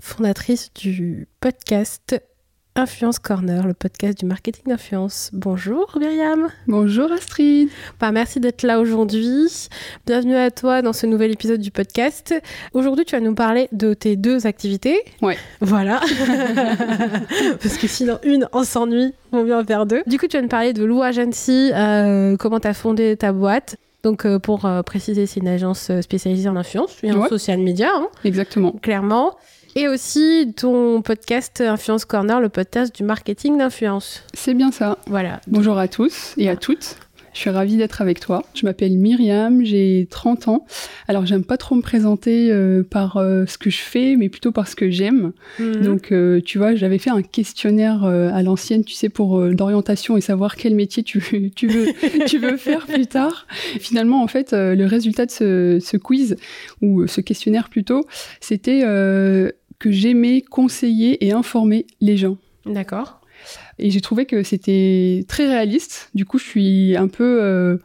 fondatrice du podcast Influence Corner, le podcast du marketing d'influence. Bonjour Myriam. Bonjour Astrid. Bah, merci d'être là aujourd'hui. Bienvenue à toi dans ce nouvel épisode du podcast. Aujourd'hui, tu vas nous parler de tes deux activités. Ouais. Voilà. Parce que sinon, une, on s'ennuie. On vient en faire deux. Du coup, tu vas nous parler de Lou Agency, euh, comment tu as fondé ta boîte. Donc, euh, pour euh, préciser, c'est une agence spécialisée en influence et en Ouais. social media, hein, Exactement. clairement. Et aussi ton podcast Influence Corner, le podcast du marketing d'influence. C'est bien ça. Voilà. Bonjour à tous et à toutes. Je suis ravie d'être avec toi. Je m'appelle Myriam, j'ai 30 ans. Alors, j'aime pas trop me présenter euh, par euh, ce que je fais, mais plutôt par ce que j'aime. Mhm. Donc, euh, tu vois, j'avais fait un questionnaire à l'ancienne, tu sais, pour d'orientation et savoir quel métier tu, tu, veux, tu veux faire plus tard. Finalement, en fait, le résultat de ce, ce quiz, ou ce questionnaire plutôt, c'était que j'aimais conseiller et informer les gens. D'accord. Et j'ai trouvé que c'était très réaliste. Du coup, je suis un peu, euh,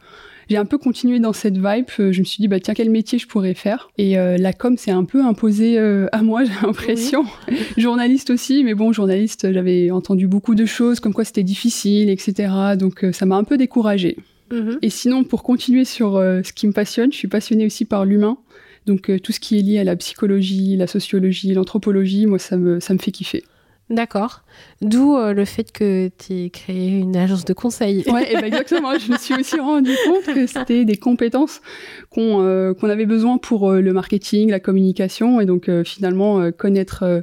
j'ai un peu continué dans cette vibe. Je me suis dit, bah tiens, quel métier je pourrais faire? Et euh, la com s'est un peu imposée euh, à moi, j'ai l'impression. journaliste aussi, mais bon, journaliste, j'avais entendu beaucoup de choses, comme quoi c'était difficile, etc. Donc ça m'a un peu découragée. Mhm. Et sinon, pour continuer sur ce qui me passionne, je suis passionnée aussi par l'humain. Donc euh, tout ce qui est lié à la psychologie, la sociologie, l'anthropologie, moi, ça me, ça me fait kiffer. D'accord. D'où euh, le fait que tu aies créé une agence de conseil. Ouais, et ben exactement. Je me suis aussi rendu compte que c'était des compétences qu'on euh, avait besoin pour euh, le marketing, la communication, et donc finalement connaître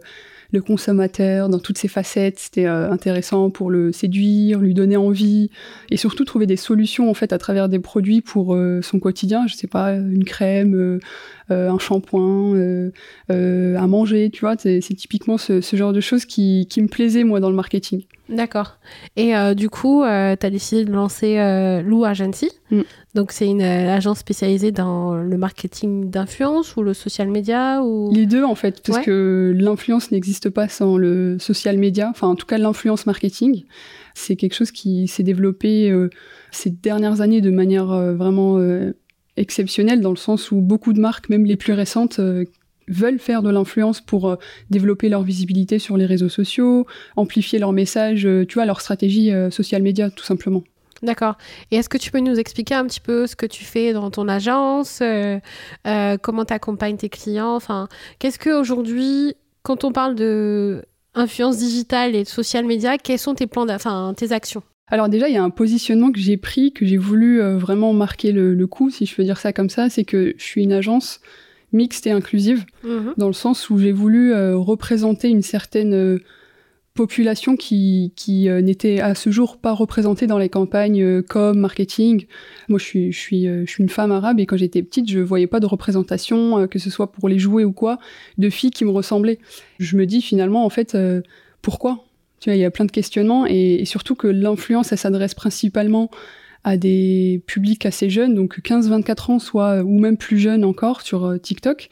le consommateur dans toutes ses facettes, c'était intéressant pour le séduire, lui donner envie, et surtout trouver des solutions en fait à travers des produits pour son quotidien. Je sais pas, une crème, un shampoing, euh, euh, à manger, tu vois. C'est typiquement ce, ce genre de choses qui, qui me plaisait moi dans le marketing. D'accord. Et euh, du coup, tu as décidé de lancer euh, Lou Agency. Mm. Donc, c'est une euh, agence spécialisée dans le marketing d'influence ou le social media ou... Les deux, en fait, parce Ouais. que l'influence n'existe pas sans le social media, enfin, en tout cas, l'influence marketing. C'est quelque chose qui s'est développé euh, ces dernières années de manière euh, vraiment exceptionnelle, dans le sens où beaucoup de marques, même les plus récentes, euh, veulent faire de l'influence pour euh, développer leur visibilité sur les réseaux sociaux, amplifier leur message, euh, tu vois, leur stratégie social media, tout simplement. D'accord. Et est-ce que tu peux nous expliquer un petit peu ce que tu fais dans ton agence Comment tu accompagnes tes clients? Enfin, qu'est-ce que aujourd'hui, quand on parle de influence digitale et de social media, quels sont tes plans, enfin, tes actions? Alors déjà, il y a un positionnement que j'ai pris, que j'ai voulu euh, vraiment marquer le, le coup, si je peux dire ça comme ça, c'est que je suis une agence mixte et inclusive, dans le sens où j'ai voulu euh, représenter une certaine euh, population qui, qui euh, n'était à ce jour pas représentée dans les campagnes euh, com, marketing. Moi, je suis, je, suis, je suis une femme arabe et quand j'étais petite, je voyais pas de représentation, que ce soit pour les jouets ou quoi, de filles qui me ressemblaient. Je me dis finalement, en fait, pourquoi? Tu vois, il y a plein de questionnements et, surtout que l'influence, elle s'adresse principalement à des publics assez jeunes, donc 15-24 ans, soit ou même plus jeunes encore sur euh, TikTok.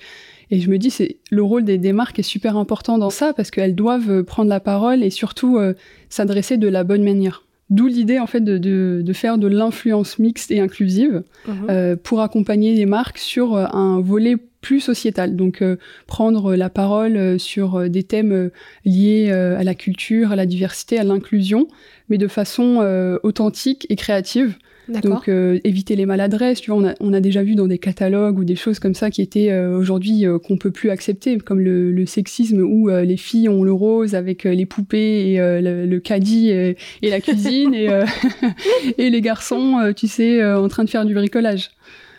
Et je me dis, c'est le rôle des, marques est super important dans ça parce qu'elles doivent euh, prendre la parole et surtout euh, s'adresser de la bonne manière. D'où l'idée en fait de, de, faire de l'influence mixte et inclusive mhm. pour accompagner les marques sur un volet plus sociétal. Donc prendre la parole sur des thèmes liés à la culture, à la diversité, à l'inclusion, mais de façon authentique et créative. Donc euh, éviter les maladresses, tu vois, on a, on a, déjà vu dans des catalogues ou des choses comme ça qui étaient euh, aujourd'hui euh, qu'on peut plus accepter, comme le, le sexisme où les filles ont le rose avec les poupées et le, le, caddie et, et la cuisine et, et les garçons, tu sais, en train de faire du bricolage.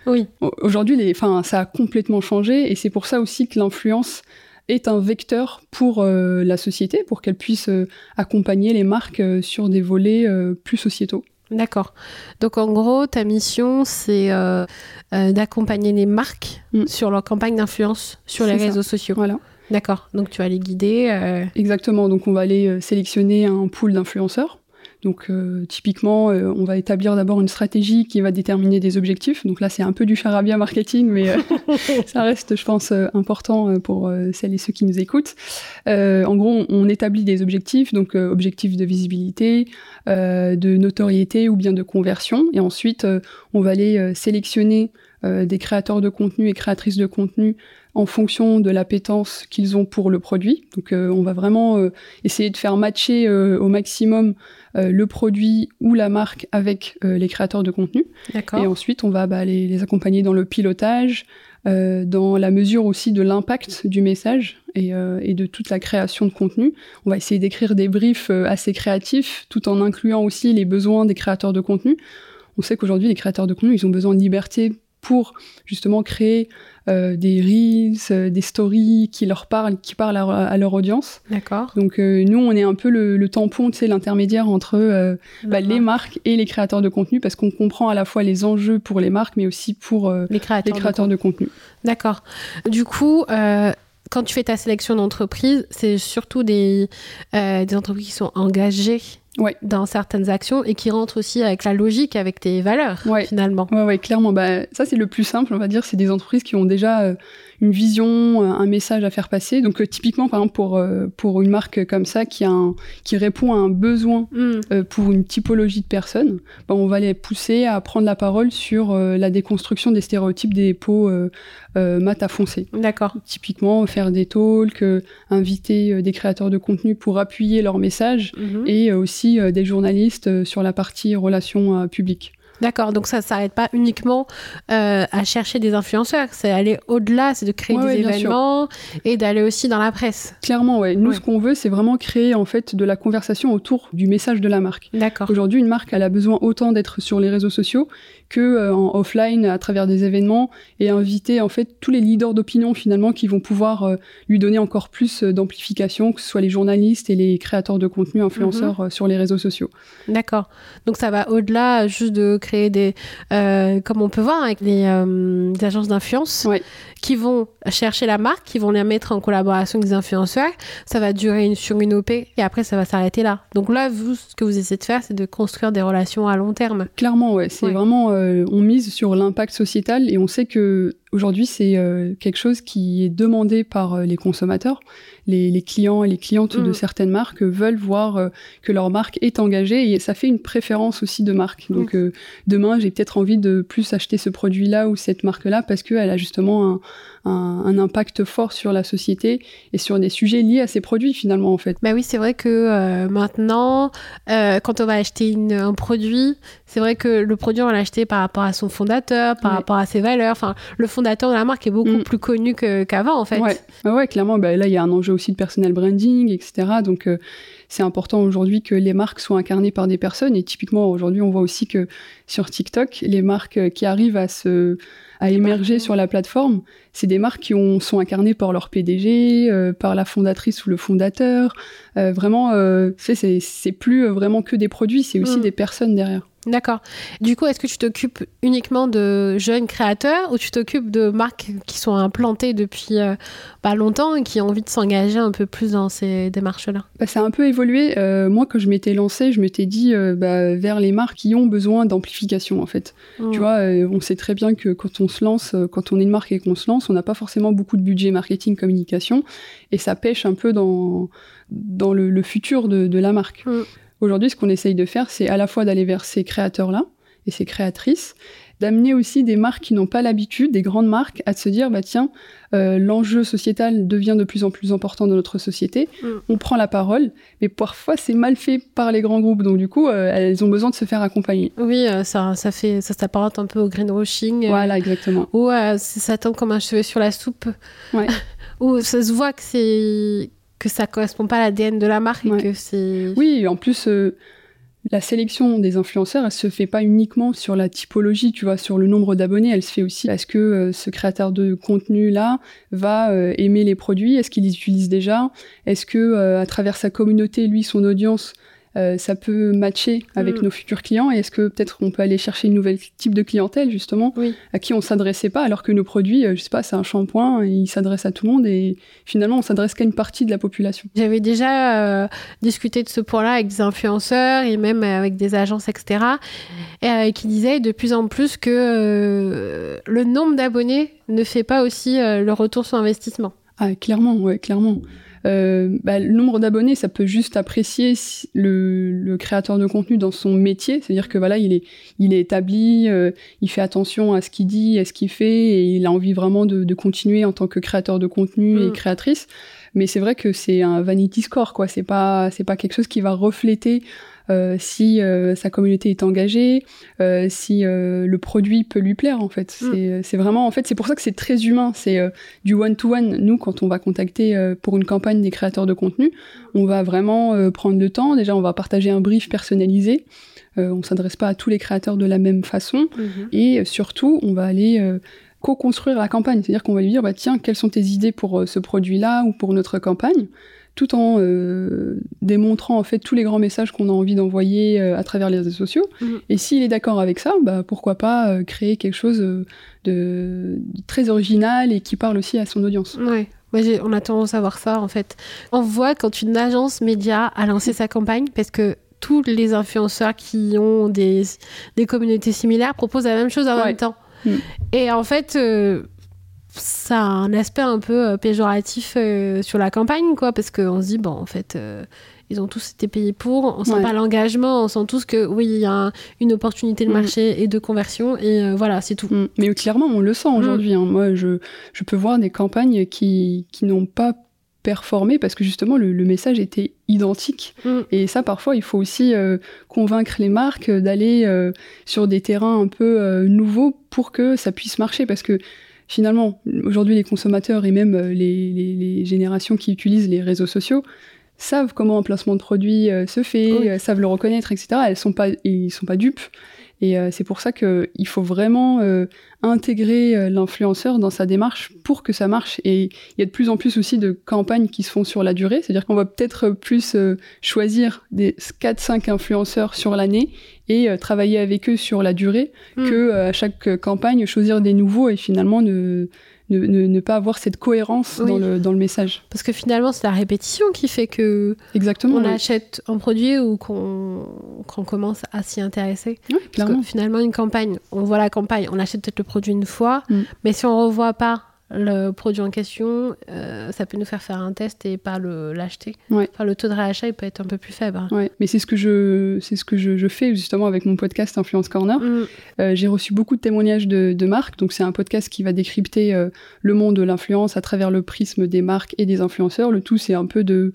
Oui. Aujourd'hui, les, enfin, ça a complètement changé et c'est pour ça aussi que l'influence est un vecteur pour la société, pour qu'elle puisse accompagner les marques sur des volets plus sociétaux. D'accord. Donc en gros, ta mission, c'est euh, euh, d'accompagner les marques mm. sur leur campagne d'influence sur les réseaux sociaux. Voilà. D'accord. Donc tu vas les guider. Euh, Exactement. Donc on va aller sélectionner un pool d'influenceurs donc euh, typiquement, euh, on va établir d'abord une stratégie qui va déterminer des objectifs. Donc là, c'est un peu du charabia marketing, mais euh, ça reste, je pense, important pour celles et ceux qui nous écoutent. en gros, on, établit des objectifs, donc objectifs de visibilité, de notoriété ou bien de conversion. Et ensuite, on va aller sélectionner des créateurs de contenu et créatrices de contenu en fonction de l'appétence qu'ils ont pour le produit. Donc on va vraiment essayer de faire matcher au maximum euh, le produit ou la marque avec euh, les créateurs de contenu. Et ensuite, on va bah, les, accompagner dans le pilotage, euh, dans la mesure aussi de l'impact du message et, de toute la création de contenu. On va essayer d'écrire des briefs assez créatifs tout en incluant aussi les besoins des créateurs de contenu. On sait qu'aujourd'hui, les créateurs de contenu, ils ont besoin de liberté pour justement créer euh, des reels, euh, des stories qui leur parlent, qui parlent à, leur audience. D'accord. Donc euh, nous, on est un peu le, tampon, tu sais, l'intermédiaire entre bah, les marques et les créateurs de contenu, parce qu'on comprend à la fois les enjeux pour les marques, mais aussi pour les créateurs, de, contenu. D'accord. Du coup quand tu fais ta sélection d'entreprises, c'est surtout des, des entreprises qui sont engagées ouais. dans certaines actions et qui rentrent aussi avec la logique, avec tes valeurs, finalement. Ouais, ouais, clairement. Bah, ça, c'est le plus simple, on va dire. C'est des entreprises qui ont déjà euh, une vision, euh, un message à faire passer. Donc euh, typiquement, par exemple, pour, euh, pour une marque comme ça qui, a un, qui répond à un besoin mm. pour une typologie de personnes, bah, on va les pousser à prendre la parole sur la déconstruction des stéréotypes des peaux mat à foncé. D'accord. Typiquement, faire des talks, inviter des créateurs de contenu pour appuyer leur message mm-hmm. et aussi des journalistes sur la partie relations publiques. D'accord, donc ça ne s'arrête pas uniquement euh, à chercher des influenceurs, c'est aller au-delà, c'est de créer des événements et d'aller aussi dans la presse. Clairement, ouais. Nous, ce qu'on veut, c'est vraiment créer en fait de la conversation autour du message de la marque. D'accord. Aujourd'hui, une marque, elle a besoin autant d'être sur les réseaux sociaux que euh, en offline à travers des événements et inviter en fait tous les leaders d'opinion finalement qui vont pouvoir euh, lui donner encore plus d'amplification, que ce soit les journalistes et les créateurs de contenu influenceurs mhm. sur les réseaux sociaux. D'accord. Donc ça va au-delà juste de créer des, euh, comme on peut voir avec les, euh, agences d'influence, qui vont chercher la marque, qui vont la mettre en collaboration avec des influenceurs. Ça va durer une, sur une OP et après ça va s'arrêter là. Donc là, vous, ce que vous essayez de faire, c'est de construire des relations à long terme. Clairement, ouais. C'est vraiment, euh, on mise sur l'impact sociétal et on sait que aujourd'hui c'est quelque chose qui est demandé par les consommateurs les, clients et les clientes de mm. certaines marques veulent voir euh, que leur marque est engagée et ça fait une préférence aussi de marque. Donc mm. euh, demain, j'ai peut-être envie de plus acheter ce produit-là ou cette marque-là parce qu'elle a justement un, un, impact fort sur la société et sur des sujets liés à ces produits finalement en fait. Bah oui, c'est vrai que euh, maintenant, quand on va acheter un produit, c'est vrai que le produit on va l'acheter par rapport à son fondateur, par rapport à ses valeurs. Enfin, le fondateur de la marque est beaucoup mm. plus connu qu'avant en fait. Ouais, ouais clairement. Bah, là, il y a un enjeu aussi de personal branding, etc. Donc euh, c'est important aujourd'hui que les marques soient incarnées par des personnes. Et typiquement aujourd'hui, on voit aussi que sur TikTok, les marques qui arrivent à se à émerger sur la plateforme, c'est des marques qui ont, sont incarnées par leur PDG, euh, par la fondatrice ou le fondateur. Euh, vraiment, c'est plus vraiment que des produits, c'est aussi mm. des personnes derrière. D'accord. Du coup, est-ce que tu t'occupes uniquement de jeunes créateurs ou tu t'occupes de marques qui sont implantées depuis euh, pas longtemps et qui ont envie de s'engager un peu plus dans ces démarches-là? Bah, Ça a un peu évolué. Euh, moi, quand je m'étais lancée, je m'étais dit euh, bah, vers les marques qui ont besoin d'amplification, en fait. Mmh. Tu vois, on sait très bien que quand on se lance, quand on est une marque et qu'on se lance, on n'a pas forcément beaucoup de budget marketing, communication, et ça pêche un peu dans, dans le, futur de, la marque. Mmh. Aujourd'hui, ce qu'on essaye de faire, c'est à la fois d'aller vers ces créateurs-là et ces créatrices, d'amener aussi des marques qui n'ont pas l'habitude, des grandes marques, à se dire, bah tiens, euh, l'enjeu sociétal devient de plus en plus important dans notre société, mm. on prend la parole, mais parfois c'est mal fait par les grands groupes, donc du coup, euh, elles ont besoin de se faire accompagner. Oui, euh, ça, ça fait, ça s'apparente un peu au greenwashing. Voilà, exactement. Ou ça tombe comme un cheveu sur la soupe. Ouais. Ou ça se voit que c'est que ça correspond pas à l'ADN de la marque et que c'est. Oui, en plus la sélection des influenceurs, elle se fait pas uniquement sur la typologie, tu vois, sur le nombre d'abonnés, elle se fait aussi parce que euh, ce créateur de contenu là va euh, aimer les produits, est-ce qu'il les utilise déjà, est-ce que euh, à travers sa communauté, lui, son audience, euh, ça peut matcher avec mm. nos futurs clients et est-ce que peut-être on peut aller chercher une nouvelle type de clientèle justement à qui on s'adressait pas alors que nos produits, euh, je sais pas, c'est un shampoing, il s'adresse à tout le monde et finalement on s'adresse qu'à une partie de la population. J'avais déjà euh, discuté de ce point-là avec des influenceurs et même avec des agences, etc. Et qui disaient de plus en plus que le nombre d'abonnés ne fait pas aussi le retour sur investissement. Ah, clairement, ouais, clairement. Euh, bah, le nombre d'abonnés, ça peut juste apprécier le, créateur de contenu dans son métier, c'est-à-dire que voilà, il est, il est établi, euh, il fait attention à ce qu'il dit, à ce qu'il fait, et il a envie vraiment de, continuer en tant que créateur de contenu et mm. créatrice. Mais c'est vrai que c'est un vanity score, quoi. C'est pas, c'est pas quelque chose qui va refléter si euh, sa communauté est engagée, euh, si le produit peut lui plaire en fait. Mm. C'est vraiment en fait c'est pour ça que c'est très humain. C'est du one to one. Nous quand on va contacter pour une campagne des créateurs de contenu, on va vraiment prendre le temps. Déjà on va partager un brief personnalisé. on s'adresse pas à tous les créateurs de la même façon mm-hmm. et surtout on va aller co-construire la campagne. C'est-à-dire qu'on va lui dire, bah, tiens, quelles sont tes idées pour ce produit-là ou pour notre campagne? Tout en euh, démontrant en fait tous les grands messages qu'on a envie d'envoyer euh, à travers les réseaux sociaux. Mm. Et s'il est d'accord avec ça, bah, pourquoi pas euh, créer quelque chose de, très original et qui parle aussi à son audience. Ouais. on a tendance à voir ça en fait. On voit quand une agence média a lancé sa campagne parce que tous les influenceurs qui ont des, des communautés similaires proposent la même chose en même temps. Mm. Et en fait, ça a un aspect un peu euh, péjoratif euh, sur la campagne, quoi, parce qu'on se dit, bon, en fait, euh, ils ont tous été payés pour, on sent pas l'engagement, on sent tous que, oui, il y a une opportunité de mm. marché et de conversion, et voilà, c'est tout. Mm. Mais clairement, on le sent aujourd'hui. Mm. Hein. Moi, je, je, peux voir des campagnes qui, qui n'ont pas performé parce que justement le, message était identique et ça parfois il faut aussi convaincre les marques d'aller sur des terrains un peu nouveaux pour que ça puisse marcher parce que finalement, aujourd'hui, les consommateurs et même euh, les, générations qui utilisent les réseaux sociaux savent comment un placement de produit euh, se fait, euh, savent le reconnaître, etc. Elles sont pas, ils sont pas dupes. Et c'est pour ça qu'il faut vraiment intégrer l'influenceur dans sa démarche pour que ça marche. Et il y a de plus en plus aussi de campagnes qui se font sur la durée, c'est-à-dire qu'on va peut-être plus choisir des 4-5 influenceurs sur l'année et euh, travailler avec eux sur la durée hmm. que euh, à chaque campagne choisir des nouveaux et finalement ne ne, ne, pas avoir cette cohérence dans, le, dans le message. Parce que finalement, c'est la répétition qui fait que Exactement, on achète un produit ou qu'on commence à s'y intéresser. Parce que finalement, une campagne, on voit la campagne, on achète peut-être le produit une fois, hmm. mais si on revoit pas le produit en question, euh, ça peut nous faire faire un test et pas l'acheter. le taux de réachat il peut être un peu plus faible. Ouais. Mais c'est ce que je c'est ce que je, je, fais justement avec mon podcast Influence Corner. Mm. Euh, j'ai reçu beaucoup de témoignages de, de marques. Donc c'est un podcast qui va décrypter euh, le monde de l'influence à travers le prisme des marques et des influenceurs. Le tout c'est un peu de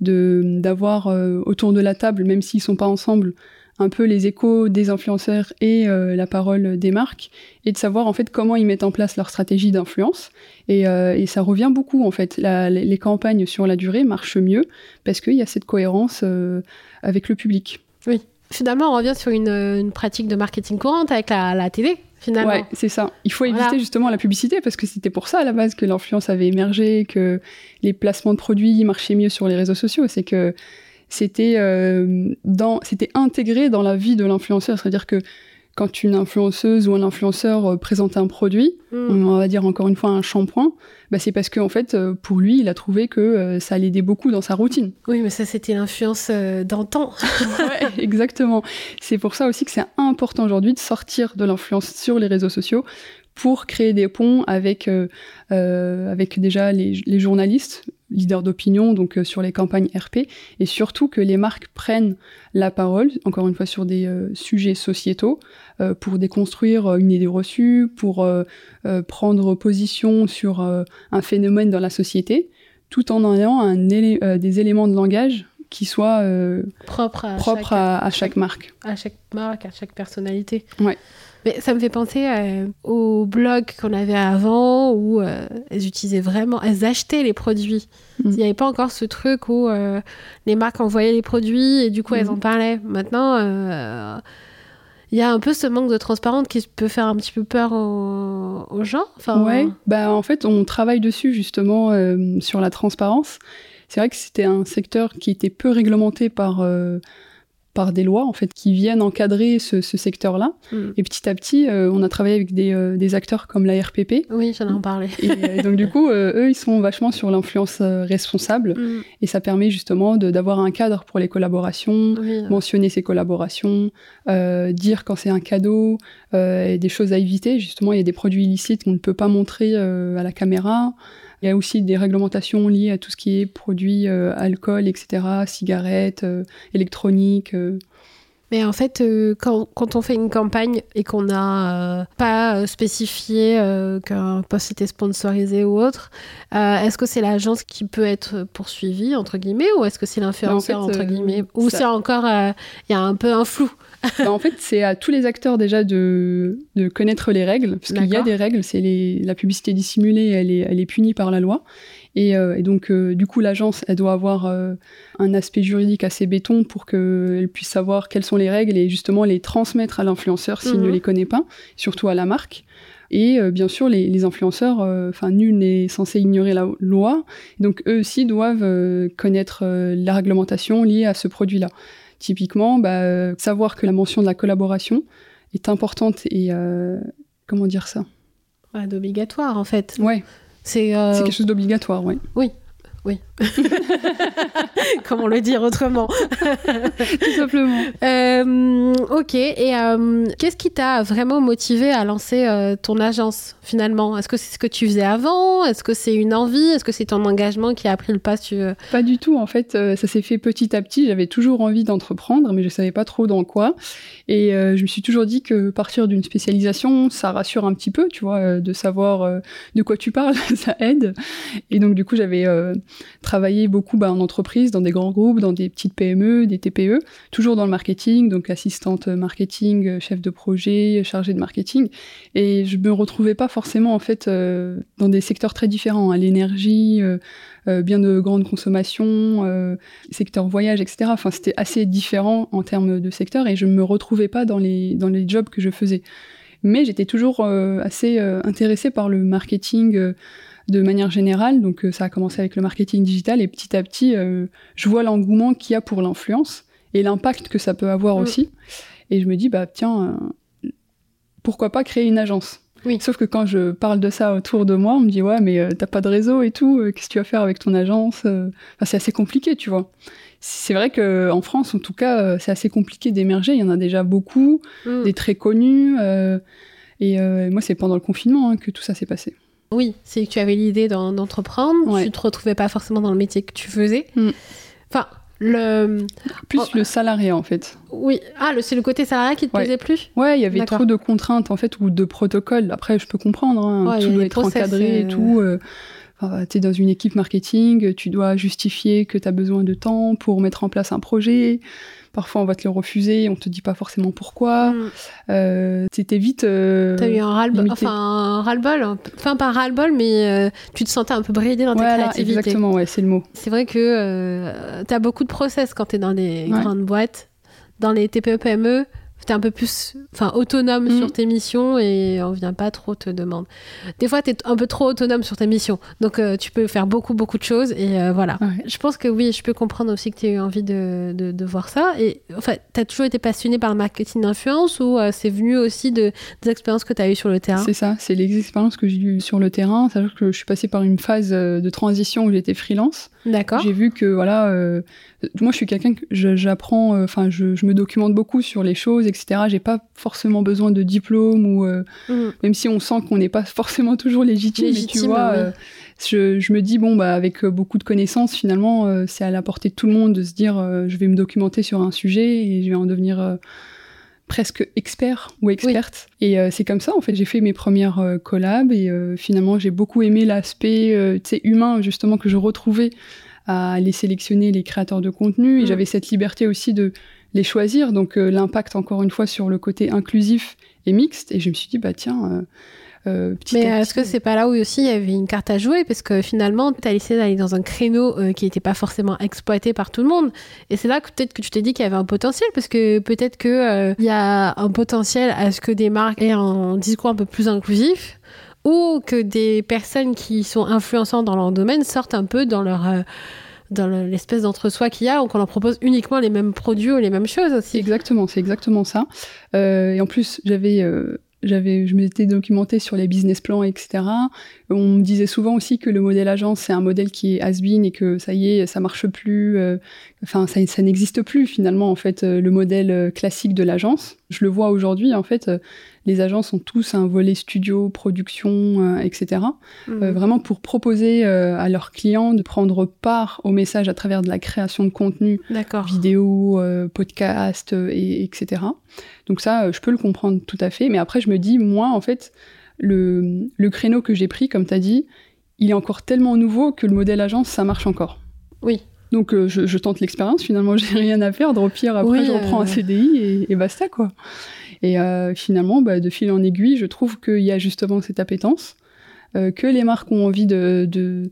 d'avoir autour de la table, même s'ils sont pas ensemble, un peu les échos des influenceurs et euh, la parole des marques et de savoir en fait comment ils mettent en place leur stratégie d'influence. Et, euh, ça revient beaucoup en fait. Les campagnes sur la durée marchent mieux parce qu'il y a cette cohérence euh, avec le public. Oui. Finalement on revient sur une, pratique de marketing courante avec la, télé finalement. Ouais c'est ça. Il faut éviter justement la publicité parce que c'était pour ça à la base que l'influence avait émergé que les placements de produits marchaient mieux sur les réseaux sociaux. C'est que c'était euh, dans, c'était intégré dans la vie de l'influenceur. C'est-à-dire que quand une influenceuse ou un influenceur euh, présente un produit, hmm. on va dire encore une fois un shampoing, bah c'est parce qu'en en fait, euh, pour lui, il a trouvé que ça l'aidait beaucoup dans sa routine. Oui, mais ça, c'était l'influence d'antan. ouais, exactement. C'est pour ça aussi que c'est important aujourd'hui de sortir de l'influence sur les réseaux sociaux pour créer des ponts avec, avec déjà les, les journalistes, leader d'opinion, donc sur les campagnes RP, et surtout que les marques prennent la parole, encore une fois sur des sujets sociétaux, pour déconstruire une idée reçue, pour prendre position sur un phénomène dans la société, tout en ayant un des éléments de langage qui soient propres à, propre à, chaque, marque. À chaque marque, à chaque personnalité. Ouais. Mais ça me fait penser euh, au blog qu'on avait avant où euh, elles utilisaient vraiment, elles achetaient les produits. Mm. Il n'y avait pas encore ce truc où euh, les marques envoyaient les produits et du coup elles mm. en parlaient. Maintenant, il y a un peu ce manque de transparence qui peut faire un petit peu peur aux, gens. Enfin, ouais, bah, en fait, on travaille dessus justement sur la transparence. C'est vrai que c'était un secteur qui était peu réglementé par par des lois en fait qui viennent encadrer ce, secteur-là. Mm. Et petit à petit, euh, on a travaillé avec des, euh, des, acteurs comme la RPP. Oui, j'en ai en parlé. et, donc du coup, euh, eux, ils sont vachement sur l'influence responsable mm. et ça permet justement d'avoir un cadre pour les collaborations, mentionner ces collaborations, dire quand c'est un cadeau, et des choses à éviter. Justement, il y a des produits illicites qu'on ne peut pas montrer à la caméra. Il y a aussi des réglementations liées à tout ce qui est produits, euh, alcool, etc., cigarettes, euh, électronique. Euh. Mais en fait, quand, quand, on fait une campagne et qu'on n'a pas spécifié qu'un poste était sponsorisé ou autre, est-ce que c'est l'agence qui peut être poursuivie, entre guillemets, ou est-ce que c'est l'influenceur, entre guillemets? Ou c'est encore, il y a un peu un flou? bah, en fait, c'est à tous les acteurs déjà de, de connaître les règles, parce qu'il y a des règles. C'est la publicité dissimulée, elle est, elle est punie par la loi. Et, euh, et donc, euh, du coup, l'agence, elle doit avoir euh, un aspect juridique assez béton pour qu'elle puisse savoir quelles sont les règles et justement les transmettre à l'influenceur s'il ne mhm. les connaît pas, surtout à la marque. Et bien sûr, les, les influenceurs, enfin, nul n'est censé ignorer la loi. Donc, eux aussi doivent connaître la réglementation liée à ce produit-là. Typiquement, bah, euh, savoir que la mention de la collaboration est importante et euh, comment dire ça? Ouais, D'obligatoire en fait. Ouais. C'est euh, quelque chose d'obligatoire, oui. Oui, oui. Comment le dire autrement Tout simplement. Euh, ok. Et euh, qu'est-ce qui t'a vraiment motivé à lancer euh, ton agence finalement? Est-ce que c'est ce que tu faisais avant? Est-ce que c'est une envie? Est-ce que c'est ton engagement qui a pris le pas Pas du tout. En fait, ça s'est fait petit à petit. J'avais toujours envie d'entreprendre, mais je savais pas trop dans quoi. Et je me suis toujours dit que partir d'une spécialisation, ça rassure un petit peu, tu vois, de savoir de quoi tu parles, ça aide. Et donc du coup, j'avais travaillé beaucoup bah, en entreprise, dans des grands groupes, dans des petites PME, des TPE, toujours dans le marketing, donc assistante marketing, chef de projet, chargée de marketing. Et je me retrouvais pas forcément en fait euh, dans des secteurs très différents, à hein, l'énergie, euh, euh, bien de grande consommation, secteur voyage, etc. Enfin, c'était assez différent en termes de secteur et je me retrouvais pas dans les dans les jobs que je faisais. Mais j'étais toujours assez intéressée par le marketing de manière générale. Donc euh, ça a commencé avec le marketing digital et petit à petit, euh, je vois l'engouement qu'il y a pour l'influence et l'impact que ça peut avoir mm. aussi. Et je me dis, bah tiens, euh, pourquoi pas créer une agence? Oui. Sauf que quand je parle de ça autour de moi, on me dit ouais, mais t'as pas de réseau et tout. Qu'est-ce que tu vas faire avec ton agence? Enfin, C'est assez compliqué, tu vois. C'est vrai que en France, en tout cas, c'est assez compliqué d'émerger. Il y en a déjà beaucoup, mm. des très connus. et moi, c'est pendant le confinement hein, que tout ça s'est passé. Oui, c'est que tu avais l'idée d'entreprendre, tu tu te retrouvais pas forcément dans le métier que tu faisais. Mm. Enfin, le... Plus le salarié, en fait. Oui. Ah, c'est le côté salarié qui te plaisait plus? Ouais, il y avait trop de contraintes, en fait, ou de protocoles. Après, je peux comprendre, hein, tout doit être encadré et tout. Euh, tu es dans une équipe marketing, tu dois justifier que tu as besoin de temps pour mettre en place un projet. Parfois, on va te le refuser, on te dit pas forcément pourquoi. Mm. Euh, C'était vite. Euh, T'as eu un ras-le-bol, enfin ras-le-bol, enfin pas ras-le-bol, mais euh, tu te sentais un peu bridé dans ta créativité. Exactement, ouais, c'est le mot. C'est vrai que euh, tu as beaucoup de process quand tu es dans les grandes boîtes, dans les TPE-PME tu es un peu plus enfin autonome mm. sur tes missions et on vient pas trop te demander. Des fois, tu es un peu trop autonome sur tes missions. Donc, euh, tu peux faire beaucoup, beaucoup de choses. Et euh, voilà. Je pense que oui, je peux comprendre aussi que tu as eu envie de, de, voir ça. Et enfin, tu as toujours été passionné par le marketing d'influence ou euh, c'est venu aussi de, des expériences que tu as eues sur le terrain? C'est ça, c'est les expériences que j'ai eues sur le terrain. C'est-à-dire que je suis passée par une phase de transition où j'étais freelance. D'accord. J'ai vu que, voilà, moi, je suis quelqu'un que j'apprends, enfin, je, je, me documente beaucoup sur les choses etc. J'ai pas forcément besoin de diplôme ou mm. même si on sent qu'on n'est pas forcément toujours légitime, tu vois, je, me dis bon bah avec beaucoup de connaissances finalement c'est à la portée de tout le monde de se dire je vais me documenter sur un sujet et je vais en devenir presque expert ou experte. Et euh, c'est comme ça, en fait, j'ai fait mes premières euh, collabs et euh, finalement, j'ai beaucoup aimé l'aspect humain, justement, que je retrouvais à les sélectionner les créateurs de contenu. Et mm. j'avais cette liberté aussi de les choisir. Donc, l'impact, encore une fois, sur le côté inclusif et mixte. Et je me suis dit, bah tiens, euh, mais est-ce que c'est pas là où aussi il y avait une carte à jouer? Parce que finalement tu as essayé d'aller dans un créneau euh, qui n'était pas forcément exploité par tout le monde et c'est là que peut-être que tu t'es dit qu'il y avait un potentiel parce que peut-être que euh, il y a un potentiel à ce que des marques aient un discours un peu plus inclusif ou que des personnes qui sont influençantes dans leur domaine sortent un peu dans leur dans l'espèce d'entre-soi qu'il y a, qu'on leur propose uniquement les mêmes produits ou les mêmes choses aussi. Exactement, c'est exactement ça. et en plus, j'avais j'avais, je m'étais documenté sur les business plans, etc. On me disait souvent aussi que le modèle agence, c'est un modèle qui est has-been et que ça y est, ça marche plus. Euh, enfin, ça, ça n'existe plus finalement, en fait, euh, le modèle euh, classique de l'agence. Je le vois aujourd'hui, en fait, les agences ont tous un volet studio, production, etc. Mhm. vraiment pour proposer à leurs clients de prendre part au message à travers de la création de contenu, vidéo, podcast, et, etc. Donc ça, je peux le comprendre tout à fait. Mais après, je me dis, moi, en fait, le, le créneau que j'ai pris, comme tu as dit, il est encore tellement nouveau que le modèle agence, ça marche encore. Oui. Donc euh, je, tente l'expérience, finalement j'ai rien à perdre, au pire après je reprends un euh. CDI et, basta quoi. Et euh, finalement, bah, de fil en aiguille, je trouve qu'il y a justement cette appétence, que les marques ont envie de, de,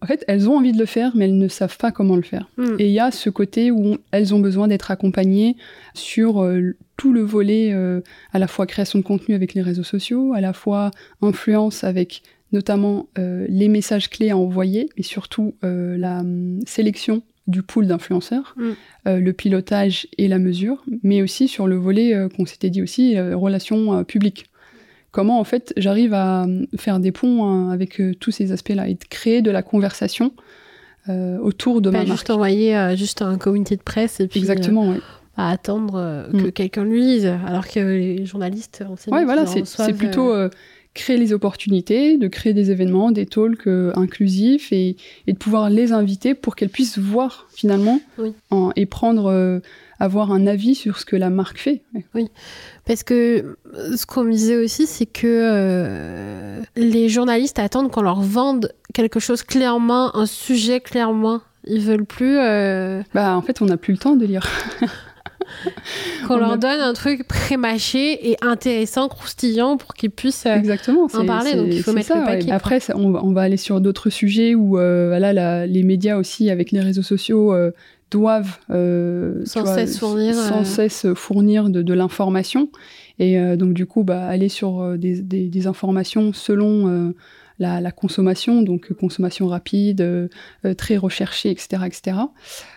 En fait, elles ont envie de le faire, mais elles ne savent pas comment le faire. Hmm. Et il y a ce côté où elles ont besoin d'être accompagnées sur tout le volet à la fois création de contenu avec les réseaux sociaux, à la fois influence avec notamment euh, les messages clés à envoyer, et surtout euh, la hum, sélection du pool d'influenceurs, mm. euh, le pilotage et la mesure, mais aussi sur le volet qu'on s'était dit aussi, relations publiques. Comment en fait j'arrive à faire des ponts hein, avec tous ces aspects-là et de créer de la conversation autour de ma marque. Juste envoyer juste un communiqué de presse et puis Exactement, à attendre que mm. quelqu'un le lise, alors que les journalistes, on sait voilà, c'est plutôt créer les opportunités, de créer des événements, des talks euh, inclusifs et, de pouvoir les inviter pour qu'elles puissent voir finalement et prendre, euh, avoir un avis sur ce que la marque fait. Oui, parce que euh, ce qu'on me disait aussi, c'est que les journalistes attendent qu'on leur vende quelque chose clairement, un sujet clairement. Ils veulent plus. Bah, en fait, on n'a plus le temps de lire. Qu'on leur donne un truc pré-mâché et intéressant, croustillant pour qu'ils puissent euh, Exactement, en parler. Donc il faut mettre le paquet. Après, on, va aller sur d'autres sujets où euh, les médias aussi, avec les réseaux sociaux, euh, doivent sans, cesse fournir, sans cesse fournir de, l'information. Et donc, du coup, bah, aller sur des, des, informations selon la, consommation, donc euh, consommation rapide, euh, euh, très recherchée, etc., etc.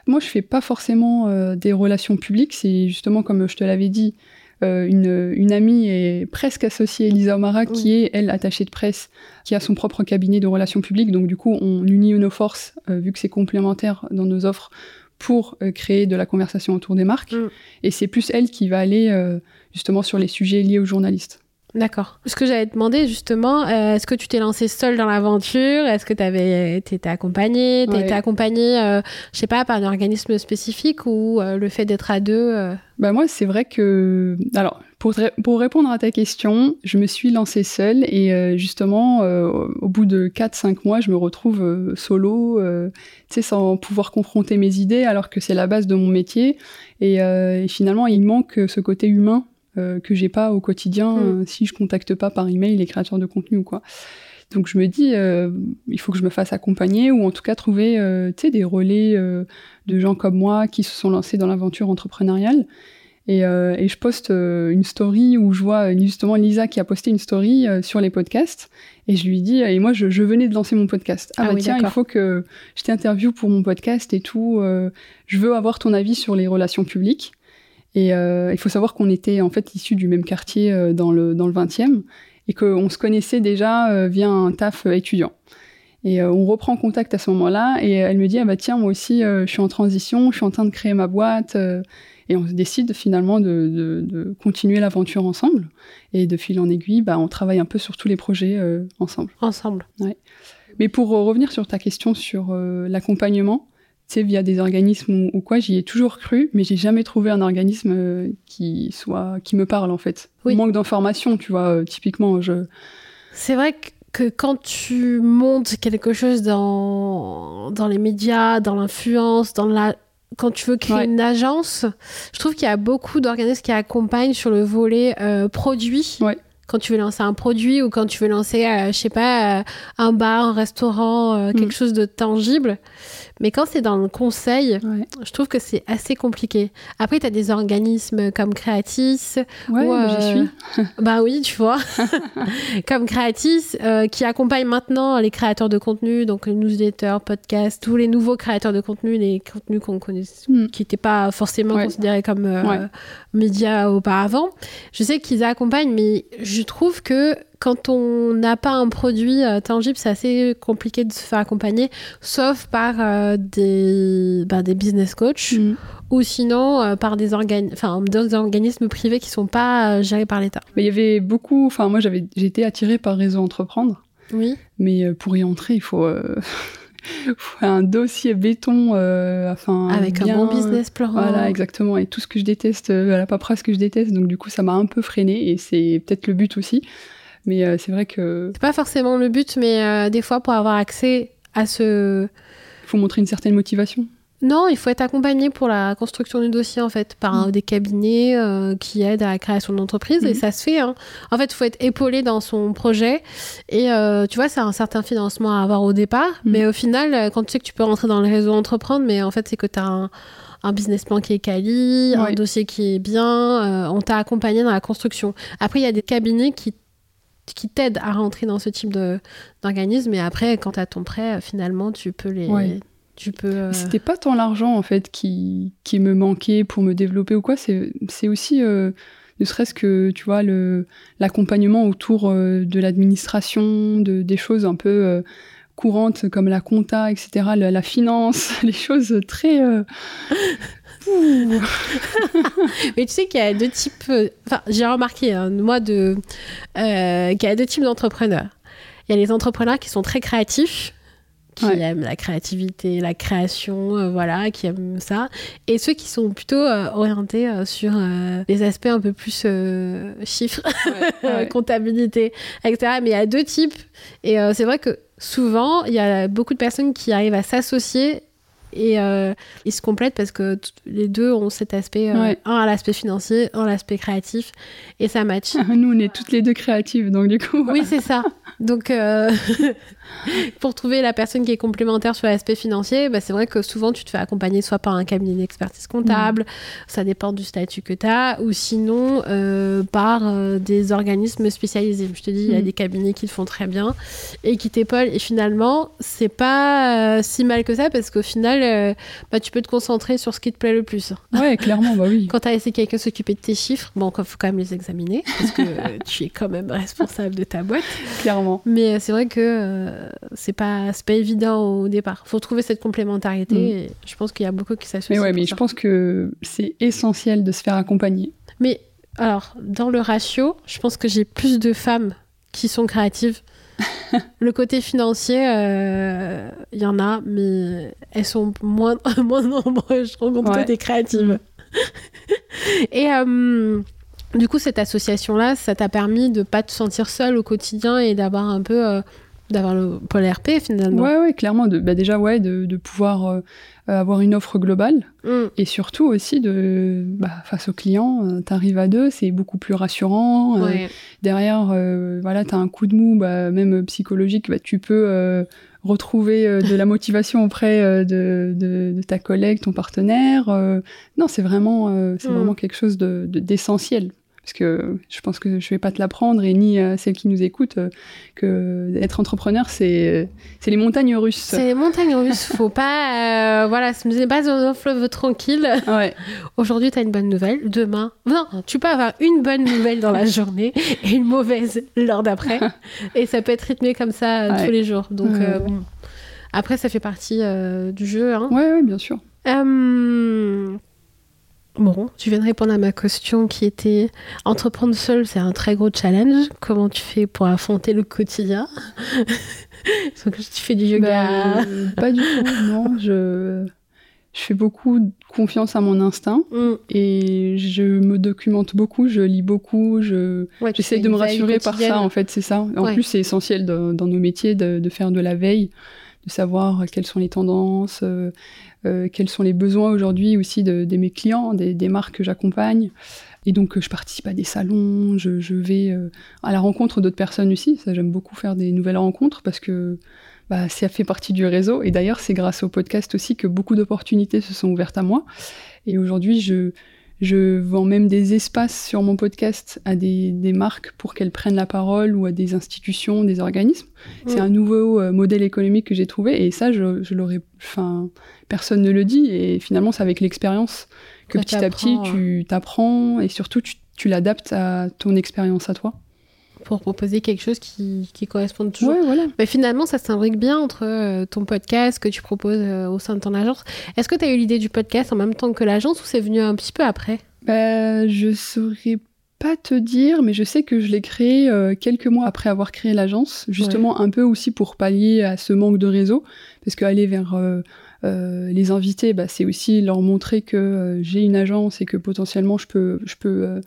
Moi, je fais pas forcément des relations publiques. C'est justement comme je te l'avais dit, une, amie est presque associée, Elisa Omara, qui est, elle, attachée de presse, qui a son propre cabinet de relations publiques. Donc, du coup, on unit nos forces, vu que c'est complémentaire dans nos offres, pour créer de la conversation autour des marques. Mm. Et c'est plus elle qui va aller, justement, sur les sujets liés aux journalistes. D'accord. Ce que j'allais te demander justement, euh, est-ce que tu t'es lancé seule dans l'aventure? Est-ce que tu avais été accompagnée? Tu été accompagnée, euh, je sais pas, par un organisme spécifique ou euh, le fait d'être à deux Bah moi, c'est vrai que alors pour, pour répondre à ta question, je me suis lancée seule et justement au bout de 4-5 mois, je me retrouve solo, tu sais, sans pouvoir confronter mes idées alors que c'est la base de mon métier. Et, et finalement, il manque ce côté humain euh, que j'ai pas au quotidien mm. euh, si je contacte pas par email les créateurs de contenu ou quoi. Donc je me dis, euh, il faut que je me fasse accompagner ou en tout cas trouver des relais de gens comme moi qui se sont lancés dans l'aventure entrepreneuriale. Et, et, je poste une story où je vois justement Lisa qui a posté une story sur les podcasts. Et je lui dis, et moi je, venais de lancer mon podcast. Ah, ah bah tiens, il faut que je t'interviewe pour mon podcast et tout. je veux avoir ton avis sur les relations publiques. Et euh, il faut savoir qu'on était en fait issus du même quartier euh, dans le dans le 20e et qu'on se connaissait déjà euh, via un taf étudiant. Et on reprend contact à ce moment-là et elle me dit ah bah tiens moi aussi je suis en transition, je suis en train de créer ma boîte et on décide finalement de, de, continuer l'aventure ensemble et de fil en aiguille bah on travaille un peu sur tous les projets ensemble. Ensemble. Ouais. Mais pour revenir sur ta question sur l'accompagnement, via des organismes ou, quoi, j'y ai toujours cru, mais j'ai jamais trouvé un organisme euh, qui soit qui me parle en fait. Oui. Manque d'informations, tu vois, euh, typiquement, je. C'est vrai que quand tu montes quelque chose dans, dans les médias, dans l'influence, dans la, quand tu veux créer une agence, je trouve qu'il y a beaucoup d'organismes qui accompagnent sur le volet euh, produit. Ouais. Quand tu veux lancer un produit ou quand tu veux lancer, je sais pas, un bar, un restaurant, quelque mm. chose de tangible. Mais quand c'est dans le conseil, je trouve que c'est assez compliqué. Après, tu as des organismes comme Creatis. Ouais, j'y suis. Euh, bah oui, tu vois. comme Creatis, euh, qui accompagne maintenant les créateurs de contenu, donc les newsletters, podcasts, tous les nouveaux créateurs de contenu, les contenus qu'on connaît, hmm. qui n'étaient pas forcément considérés comme euh, médias auparavant. Je sais qu'ils accompagnent, mais je trouve que quand on n'a pas un produit euh, tangible, c'est assez compliqué de se faire accompagner, sauf par euh, des, bah, des business coachs mm. ou sinon euh, par des, des organismes privés qui ne sont pas gérés par l'État. Mais il y avait beaucoup, enfin moi j'avais, j'ai été attirée par Réseau Entreprendre. Oui. Mais pour y entrer, il faut... un dossier béton, enfin avec un bon business plan. Voilà, exactement. Et tout ce que je déteste, la paperasse que je déteste, donc du coup ça m'a un peu freiné et c'est peut-être le but aussi. Mais euh, c'est vrai que. C'est pas forcément le but, mais euh, des fois, pour avoir accès à ce. Il faut montrer une certaine motivation. Non, il faut être accompagné pour la construction du dossier, en fait, par mm. des cabinets euh, qui aident à la création d'entreprise, et mm. ça se fait. Hein. En fait, il faut être épaulé dans son projet, et tu vois, c'est un certain financement à avoir au départ, mm. mais au final, quand tu sais que tu peux rentrer dans le réseau entreprendre, mais en fait, c'est que tu as un, un, business plan qui est quali, un dossier qui est bien, on t'a accompagné dans la construction. Après, il y a des cabinets qui qui t'aident à rentrer dans ce type d'organisme. Et après, quand tu as ton prêt, finalement, tu peux les. Tu peux. Euh, C'était pas tant l'argent en fait qui, qui me manquait pour me développer ou quoi. C'est aussi, euh, ne serait-ce que tu vois le l'accompagnement autour euh, de l'administration, de des choses un peu courantes comme la compta, etc., la, la finance, les choses très Mais tu sais qu'il y a deux types. Euh, enfin, j'ai remarqué, hein, moi, de, euh, qu'il y a deux types d'entrepreneurs. Il y a les entrepreneurs qui sont très créatifs, qui aiment la créativité, la création, euh, voilà, qui aiment ça. Et ceux qui sont plutôt orientés sur les aspects un peu plus chiffres, comptabilité, etc. Mais il y a deux types. Et c'est vrai que souvent, il y a beaucoup de personnes qui arrivent à s'associer et euh, ils se complètent parce que les deux ont cet aspect, euh, un à l'aspect financier, un à l'aspect créatif, et ça match. Nous, on est toutes les deux créatives, donc du coup. Oui, c'est ça. Donc, euh, pour trouver la personne qui est complémentaire sur l'aspect financier, bah, c'est vrai que souvent tu te fais accompagner soit par un cabinet d'expertise comptable, ça dépend du statut que tu as, ou sinon euh, par euh, des organismes spécialisés. Je te dis, il y a mm. des cabinets qui le font très bien et qui t'épaulent. Et finalement, c'est pas si mal que ça parce qu'au final, bah, tu peux te concentrer sur ce qui te plaît le plus. Ouais, clairement, bah oui. Quand tu as laissé quelqu'un s'occuper de tes chiffres, bon, il faut quand même les examiner parce que tu es quand même responsable de ta boîte. Clairement. Mais c'est vrai que c'est pas, pas évident au départ. Il faut trouver cette complémentarité. Mm. Et je pense qu'il y a beaucoup qui s'associent. Mais ouais, mais je pense que c'est essentiel de se faire accompagner. Mais alors, dans le ratio, je pense que j'ai plus de femmes qui sont créatives. le côté financier, il euh, y en a, mais elles sont moins, moins nombreuses. Je rencontre ouais. des créatives. et euh, du coup, cette association-là, ça t'a permis de pas te sentir seule au quotidien et d'avoir un peu euh, d'avoir le pôle RP finalement. Ouais, ouais, clairement. De, bah déjà, ouais, de, de pouvoir euh, avoir une offre globale mm. et surtout aussi de, bah, face aux clients, euh, tu arrives à deux, c'est beaucoup plus rassurant. Euh, derrière, voilà, tu as un coup de mou, bah, même psychologique, bah, tu peux retrouver de la motivation auprès de, de, ta collègue, ton partenaire. non, c'est vraiment, c'est mm. vraiment quelque chose d'essentiel. Parce que je pense que je vais pas te l'apprendre et ni à celles qui nous écoutent que être entrepreneur c'est c'est les montagnes russes. C'est les montagnes russes. Faut pas voilà, ce n'est pas un fleuve tranquille. Ouais. Aujourd'hui tu as une bonne nouvelle, demain non, tu peux avoir une bonne nouvelle dans la journée et une mauvaise l'heure d'après et ça peut être rythmé comme ça tous les jours. Donc après ça fait partie du jeu. Hein. Ouais, ouais, bien sûr. Euh, bon, tu viens de répondre à ma question qui était entreprendre seul, c'est un très gros challenge. Comment tu fais pour affronter le quotidien? Donc, Tu fais du yoga? Bah, Pas du tout, non. Je, je fais beaucoup confiance à mon instinct mm. et je me documente beaucoup, je lis beaucoup, je j'essaie de me rassurer par ça. En fait, c'est ça. En plus, c'est essentiel dans nos métiers de, de, faire de la veille, de savoir quelles sont les tendances. Euh, euh, quels sont les besoins aujourd'hui aussi de, mes clients, des, marques que j'accompagne. Et donc, je participe à des salons, je, vais euh, à la rencontre d'autres personnes aussi. Ça, j'aime beaucoup faire des nouvelles rencontres parce que bah, ça fait partie du réseau. Et d'ailleurs, c'est grâce au podcast aussi que beaucoup d'opportunités se sont ouvertes à moi. Et aujourd'hui, je, je vends même des espaces sur mon podcast à des, marques pour qu'elles prennent la parole ou à des institutions, des organismes. C'est un nouveau euh, modèle économique que j'ai trouvé et ça, je, je l'aurais. Enfin, personne ne le dit et finalement, c'est avec l'expérience que petit à petit, tu t'apprends et surtout, tu, tu l'adaptes à ton expérience à toi pour proposer quelque chose qui, qui corresponde toujours. voilà. Mais finalement, ça s'imbrique bien entre euh, ton podcast que tu proposes euh, au sein de ton agence. Est-ce que tu as eu l'idée du podcast en même temps que l'agence ou c'est venu un petit peu après? Bah, Je saurais pas te dire, mais je sais que je l'ai créé euh, quelques mois après avoir créé l'agence, justement un peu aussi pour pallier à ce manque de réseau, parce qu'aller vers les invités, bah, c'est aussi leur montrer que j'ai une agence et que potentiellement je peux, je peux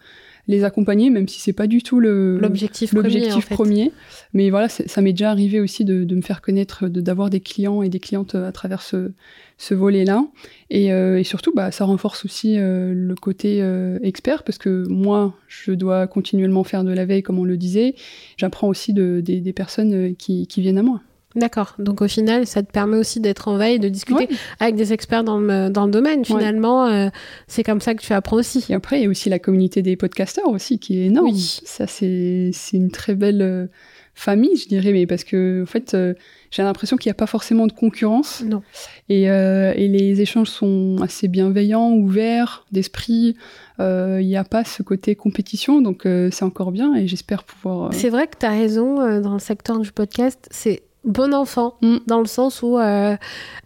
les accompagner, même si c'est pas du tout l'objectif premier, premier, Mais voilà, ça m'est déjà arrivé aussi de, me faire connaître, d'avoir des clients et des clientes à travers ce, ce volet-là. Et, euh, et, surtout, bah, ça renforce aussi euh, le côté euh, expert, parce que moi, je dois continuellement faire de la veille, comme on le disait. J'apprends aussi de, des, personnes qui, qui viennent à moi. D'accord. Donc au final, ça te permet aussi d'être en veille, de discuter avec des experts dans le, dans le domaine. Finalement, euh, c'est comme ça que tu apprends aussi. Et après, il y a aussi la communauté des podcasteurs aussi qui est énorme. Oui. Ça, c'est une très belle euh, famille, je dirais, mais parce que en fait, euh, j'ai l'impression qu'il n'y a pas forcément de concurrence. Non. Et, et les échanges sont assez bienveillants, ouverts, d'esprit. Il n'y a pas ce côté compétition, donc c'est encore bien et j'espère pouvoir. C'est vrai que tu as raison dans le secteur du podcast. C'est bon enfant, mm. dans le sens où euh,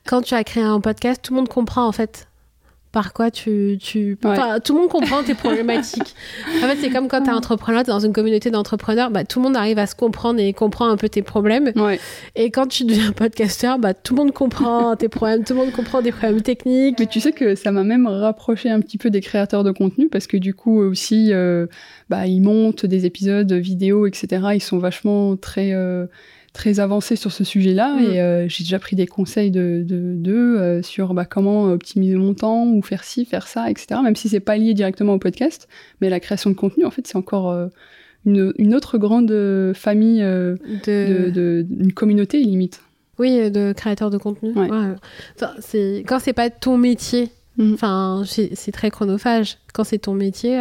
quand tu as créé un podcast, tout le monde comprend en fait par quoi tu... tu... Enfin, tout le monde comprend tes problématiques. en fait, c'est comme quand tu es entrepreneur, es dans une communauté d'entrepreneurs, bah, tout le monde arrive à se comprendre et comprend un peu tes problèmes. Et quand tu deviens podcasteur, bah, tout le monde comprend tes problèmes, tout le monde comprend des problèmes techniques. Mais tu sais que ça m'a même rapproché un petit peu des créateurs de contenu parce que du coup aussi, euh, bah, ils montent des épisodes vidéo, etc. Ils sont vachement très... Euh, très avancé sur ce sujet-là mm. et euh, j'ai déjà pris des conseils de d'eux euh, sur bah, comment optimiser mon temps ou faire ci, faire ça, etc. Même si c'est pas lié directement au podcast, mais la création de contenu, en fait, c'est encore euh, une, une, autre grande famille de... de, une communauté limite. Oui, de créateurs de contenu. Ouais. c'est quand c'est pas ton métier. Mm. Enfin, c'est très chronophage. Quand c'est ton métier,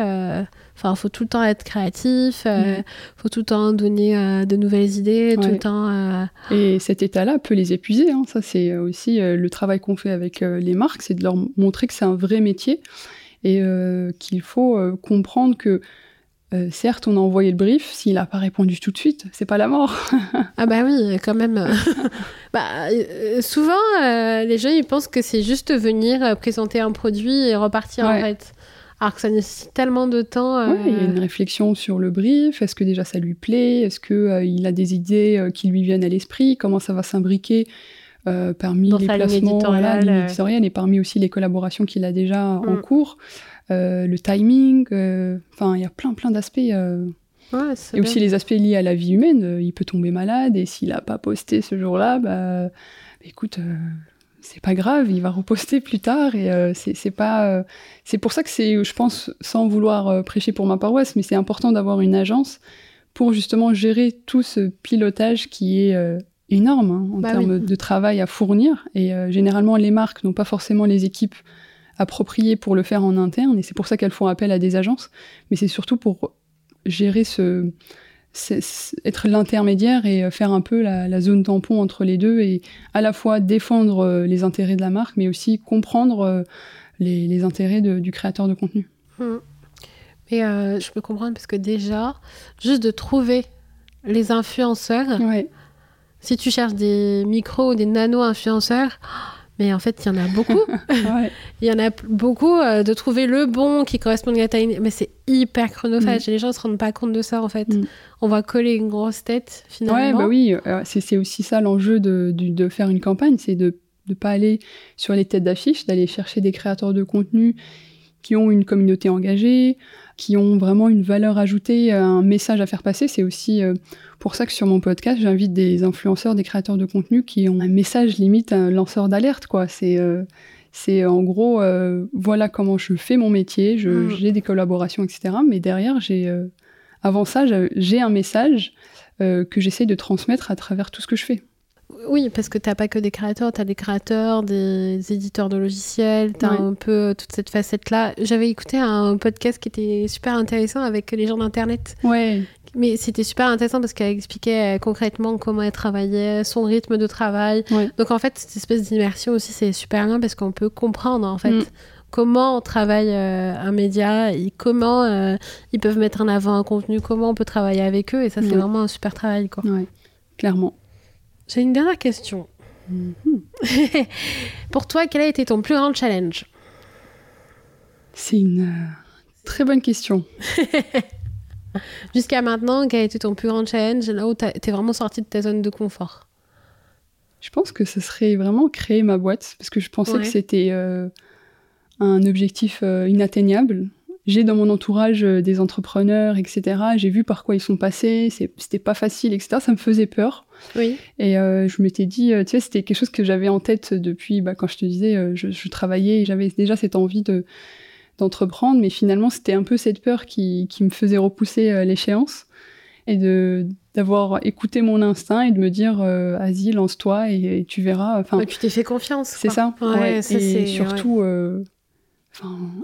Enfin, faut tout le temps être créatif, il euh, mm. faut tout le temps donner euh, de nouvelles idées, tout le temps. Euh, Et cet état-là peut les épuiser. Hein. Ça, c'est aussi le travail qu'on fait avec les marques, c'est de leur montrer que c'est un vrai métier et qu'il faut comprendre que certes, on a envoyé le brief, s'il n'a pas répondu tout de suite, c'est pas la mort. ah bah oui, quand même. bah, souvent, les gens ils pensent que c'est juste venir présenter un produit et repartir en fait alors que ça nécessite tellement de temps. Euh... il y a une réflexion sur le brief. Est-ce que déjà ça lui plaît? Est-ce qu'il euh, a des idées euh, qui lui viennent à l'esprit? Comment ça va s'imbriquer euh, parmi les placements éditoriale, et parmi aussi les collaborations qu'il a déjà en mm. cours? Le timing, enfin, il y a plein, plein d'aspects. Ouais, et aussi les aspects liés à la vie humaine. Il peut tomber malade et s'il n'a pas posté ce jour-là, bah, bah écoute, c'est pas grave, il va reposter plus tard et euh, c'est pas. Euh, c'est pour ça que c'est, je pense, sans vouloir euh, prêcher pour ma paroisse, mais c'est important d'avoir une agence pour justement gérer tout ce pilotage qui est énorme hein, en bah termes de travail à fournir. Et généralement, les marques n'ont pas forcément les équipes appropriées pour le faire en interne et c'est pour ça qu'elles font appel à des agences. Mais c'est surtout pour gérer ce, être l'intermédiaire et faire un peu la, zone tampon entre les deux et à la fois défendre les intérêts de la marque, mais aussi comprendre les, intérêts du créateur de contenu. Mmh. Et je peux comprendre parce que déjà, juste de trouver les influenceurs, si tu cherches des micros ou des nano-influenceurs, mais en fait, il y en a beaucoup. Il y en a beaucoup. Euh, de trouver le bon qui correspond à ta Mais c'est hyper chronophage. Mm. Et les gens ne se rendent pas compte de ça, en fait. Mm. On va coller une grosse tête, finalement. Ouais, bah oui. Euh, c'est aussi ça l'enjeu de, de, faire une campagne. C'est de ne pas aller sur les têtes d'affiche, d'aller chercher des créateurs de contenu qui ont une communauté engagée, qui ont vraiment une valeur ajoutée, un message à faire passer. C'est aussi euh, pour ça que sur mon podcast, j'invite des influenceurs, des créateurs de contenu qui ont un message limite, un lanceur d'alerte. quoi. C'est euh, c'est en gros, euh, voilà comment je fais mon métier, mm. j'ai des collaborations, etc. Mais derrière, j'ai avant ça, j'ai un message que j'essaie de transmettre à travers tout ce que je fais. Oui, parce que tu n'as pas que des créateurs, tu as des créateurs, des éditeurs de logiciels, tu as un peu toute cette facette-là. J'avais écouté un podcast qui était super intéressant avec les gens d'Internet. Ouais. Mais c'était super intéressant parce qu'elle expliquait euh, concrètement comment elle travaillait, son rythme de travail. Donc en fait, cette espèce d'immersion aussi, c'est super bien parce qu'on peut comprendre en fait. Mm. Comment on travaille euh, un média, et comment euh, ils peuvent mettre en avant un contenu, comment on peut travailler avec eux, et ça, c'est vraiment un super travail. Quoi. Ouais, clairement. J'ai une dernière question. Mm-hmm. Pour toi, quel a été ton plus grand challenge? C'est une euh, très bonne question. Jusqu'à maintenant, quel a été ton plus grand challenge? Là où tu es vraiment sorti de ta zone de confort? Je pense que ce serait vraiment créer ma boîte parce que je pensais que c'était euh, un objectif euh, inatteignable j'ai dans mon entourage euh, des entrepreneurs, etc. J'ai vu par quoi ils sont passés, c'était pas facile, etc. Ça me faisait peur. Oui. Et euh, je m'étais dit, euh, tu sais, c'était quelque chose que j'avais en tête depuis, bah, quand je te disais, je, je, travaillais, j'avais déjà cette envie de d'entreprendre, mais finalement, c'était un peu cette peur qui, qui me faisait repousser l'échéance et de d'avoir écouté mon instinct et de me dire, vas-y, lance-toi et, tu verras. Enfin, tu t'es fait confiance. C'est ça. Ouais, Ça, et surtout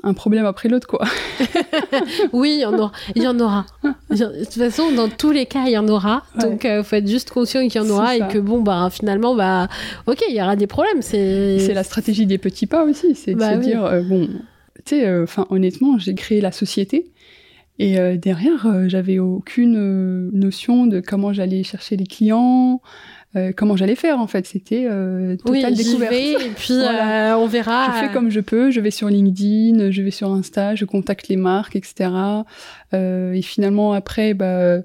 un problème après l'autre, quoi. oui, il y en aura. Il y en aura. De toute façon, dans tous les cas, il y en aura. Donc, il euh, faut être juste conscient qu'il y en aura et que, bon, bah, finalement, bah, ok, il y aura des problèmes. C'est la stratégie des petits pas aussi. C'est de bah dire, euh, bon, tu sais, euh, honnêtement, j'ai créé la société. Et derrière, j'avais aucune notion de comment j'allais chercher les clients, euh, comment j'allais faire en fait? C'était euh, totale oui, découverte. Vais, et puis euh, on verra. Je fais comme je peux. Je vais sur LinkedIn, je vais sur Insta, je contacte les marques, etc. et finalement après, bah,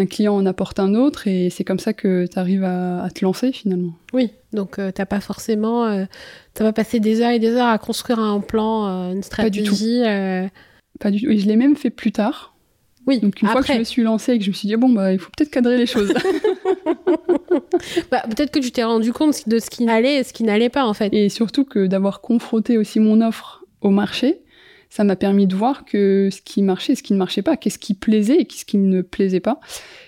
un client en apporte un autre et c'est comme ça que tu arrives à, te lancer finalement. Oui, donc t'as pas forcément, t'as pas passé des heures et des heures à construire un plan, une stratégie. Pas du tout. Pas du tout. Et je l'ai même fait plus tard. Oui. Donc une fois que je me suis lancée et que je me suis dit bon bah il faut peut-être cadrer les choses. bah, peut-être que tu t'es rendu compte de ce qui allait et ce qui n'allait pas en fait. Et surtout que d'avoir confronté aussi mon offre au marché, ça m'a permis de voir que ce qui marchait, ce qui ne marchait pas, qu'est-ce qui plaisait et qu'est-ce qui ne plaisait pas.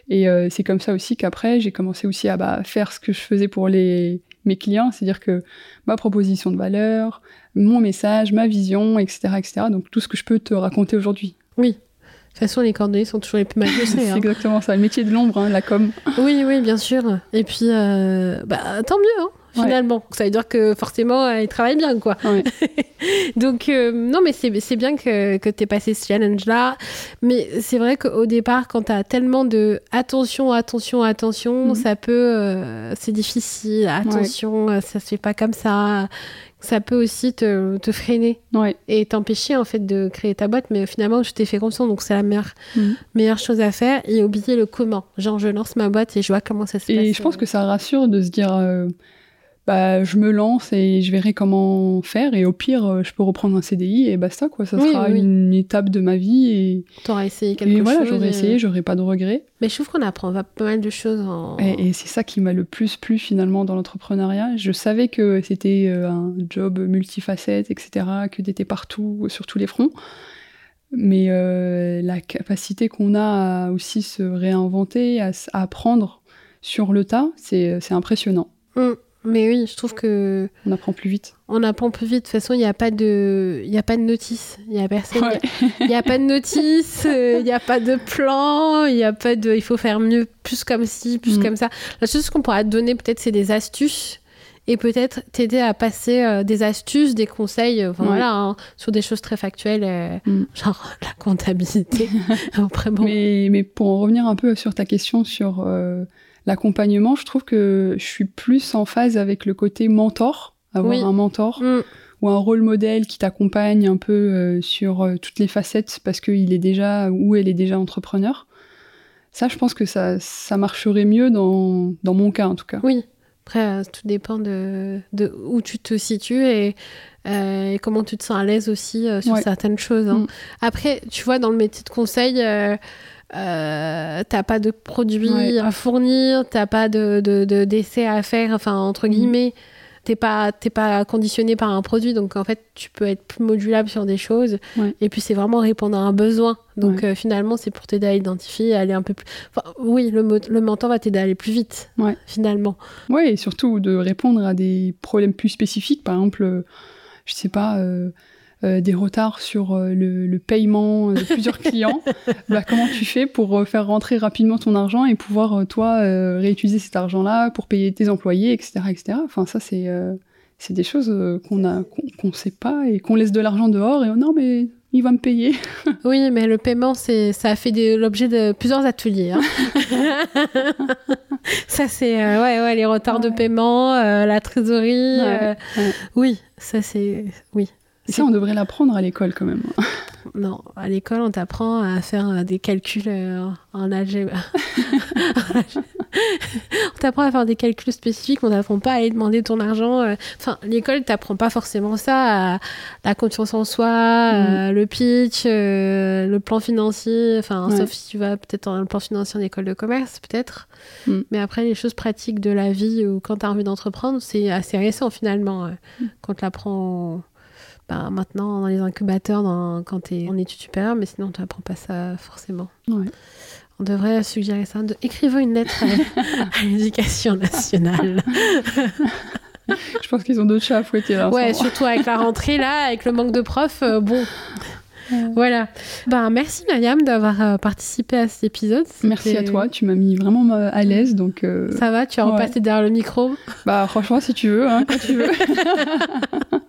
Et euh, c'est comme ça aussi qu'après j'ai commencé aussi à bah, faire ce que je faisais pour les mes clients, c'est-à-dire que ma proposition de valeur, mon message, ma vision, etc., etc. Donc tout ce que je peux te raconter aujourd'hui. Oui, toute façon, les coordonnées sont toujours les plus mal C'est hein. exactement ça, le métier de l'ombre, hein, la com. Oui, oui, bien sûr. Et puis, euh, bah, tant mieux, hein, finalement. Ça veut dire que forcément, euh, il travaille bien, quoi. Donc, euh, non, mais c'est bien que, que tu aies passé ce challenge-là. Mais c'est vrai qu'au départ, quand tu as tellement de attention, attention, attention, mhm. ça peut. c'est difficile. Attention, ça se fait pas comme ça ça peut aussi te, te freiner. Et t'empêcher en fait de créer ta boîte. Mais finalement je t'ai fait confiance donc c'est la meilleure, mhm. meilleure chose à faire. Et oublier le comment. Genre je lance ma boîte et je vois comment ça se passe et je pense que ça rassure de se dire euh, bah, je me lance et je verrai comment faire. Et au pire, euh, je peux reprendre un CDI et basta, quoi. Ça sera une étape de ma vie. Et t'auras essayé quelque et voilà, j'aurais essayé, j'aurais pas de regrets. Mais je trouve qu'on apprend pas mal de choses. En... Et, c'est ça qui m'a le plus plu finalement dans l'entrepreneuriat. Je savais que c'était euh, un job multifacette, etc., que d'être partout, sur tous les fronts. Mais euh, la capacité qu'on a à aussi se réinventer, à, apprendre sur le tas, c'est impressionnant. Mm. Mais oui, je trouve que. On apprend plus vite. On apprend plus vite. De toute façon, il n'y a pas de, il a pas de notice. Il y a personne. Il n'y a, pas de notice. Il n'y a pas de plan. Il y a pas de. Il faut faire mieux, plus comme ci, plus mm. comme ça. La chose qu'on pourra te donner, peut-être, c'est des astuces et peut-être t'aider à passer euh, des astuces, des conseils, euh, voilà, hein, sur des choses très factuelles, euh, mm. genre la comptabilité. mais, mais pour en revenir un peu sur ta question sur l'accompagnement, je trouve que je suis plus en phase avec le côté mentor, avoir un mentor. Mm. ou un rôle modèle qui t'accompagne un peu sur toutes les facettes parce qu'il est déjà ou elle est déjà entrepreneur. Ça, je pense que ça, ça marcherait mieux dans, dans mon cas en tout cas. Oui, après, euh, tout dépend de, de, où tu te situes et, euh, et, comment tu te sens à l'aise aussi euh, sur certaines choses. Hein. Mm. Après, tu vois, dans le métier de conseil, euh, t'as pas de produits à fournir, t'as pas de, de, d'essais à faire, enfin, entre mm. guillemets. T'es pas t'es pas conditionné par un produit donc en fait tu peux être plus modulable sur des choses. Et puis c'est vraiment répondre à un besoin. Donc euh, finalement c'est pour t'aider à identifier à aller un peu plus enfin, oui le, le mentor va t'aider à aller plus vite finalement. Oui et surtout de répondre à des problèmes plus spécifiques. Par exemple euh, je sais pas euh, euh, des retards sur euh, le, paiement de plusieurs clients, bah, comment tu fais pour euh, faire rentrer rapidement ton argent et pouvoir, toi, réutiliser cet argent-là pour payer tes employés, etc. etc. Enfin, ça, c'est c'est des choses qu'on a qu'on ne sait pas et qu'on laisse de l'argent dehors et oh non, mais il va me payer. oui, mais le paiement, c'est, ça a fait l'objet de plusieurs ateliers. Hein. ça, c'est ouais, ouais, les retards de paiement, la trésorerie. Oui, ça, c'est. Oui, ça, on devrait l'apprendre à l'école quand même. Non, à l'école, on t'apprend à faire euh, des calculs euh, en algèbre. on t'apprend à faire des calculs spécifiques, on t'apprend pas à aller demander ton argent. Euh. Enfin, l'école t'apprend pas forcément ça, la confiance en soi, mm. le pitch, le plan financier. Enfin, sauf si tu vas peut-être dans le plan financier en école de commerce, peut-être. Mm. Mais après, les choses pratiques de la vie ou quand tu as envie d'entreprendre, c'est assez récent finalement. Mm. Quand tu l'apprends bah, maintenant dans les incubateurs quand tu es en études supérieures, mais sinon tu n'apprends pas ça forcément. On devrait suggérer ça. De... Écrivez une lettre à, l'éducation nationale. Je pense qu'ils ont d'autres chats à fouetter là. Ouais, surtout avec la rentrée là, avec le manque de profs, euh, bon. Voilà. Ben, merci Myriam d'avoir euh, participé à cet épisode. Merci à toi, tu m'as mis vraiment euh, à l'aise. donc. Ça va, tu as repassé derrière le micro Bah franchement, si tu veux, hein, quand tu veux.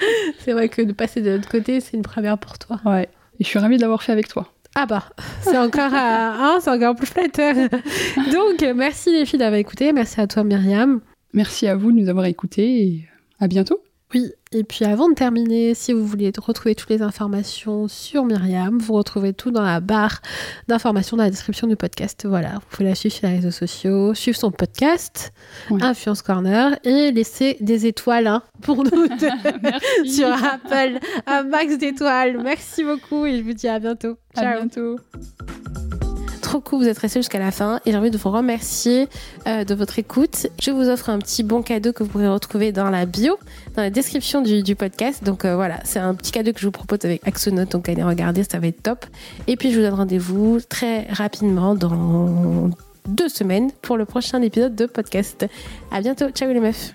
c'est vrai que de passer de l'autre côté, c'est une première pour toi. Ouais. Et je suis ravie de l'avoir fait avec toi. Ah bah, c'est encore, hein, c'est encore plus flatteur. Donc, merci les filles d'avoir écouté. Merci à toi Myriam. Merci à vous de nous avoir écoutés et à bientôt. Oui, et puis avant de terminer, si vous voulez retrouver toutes les informations sur Myriam, vous retrouvez tout dans la barre d'informations dans la description du podcast. Voilà, vous pouvez la suivre sur les réseaux sociaux, suivre son podcast, Influence Corner, et laisser des étoiles hein, pour nous sur Apple, un max d'étoiles. Merci beaucoup et je vous dis à bientôt. Ciao. À bientôt trop cool, vous êtes restés jusqu'à la fin et j'ai envie de vous remercier euh, de votre écoute. Je vous offre un petit bon cadeau que vous pourrez retrouver dans la bio, dans la description du, podcast. Donc euh, voilà, c'est un petit cadeau que je vous propose avec Axonote, donc allez regarder, ça va être top. Et puis je vous donne rendez-vous très rapidement dans deux semaines pour le prochain épisode de podcast. À bientôt, ciao les meufs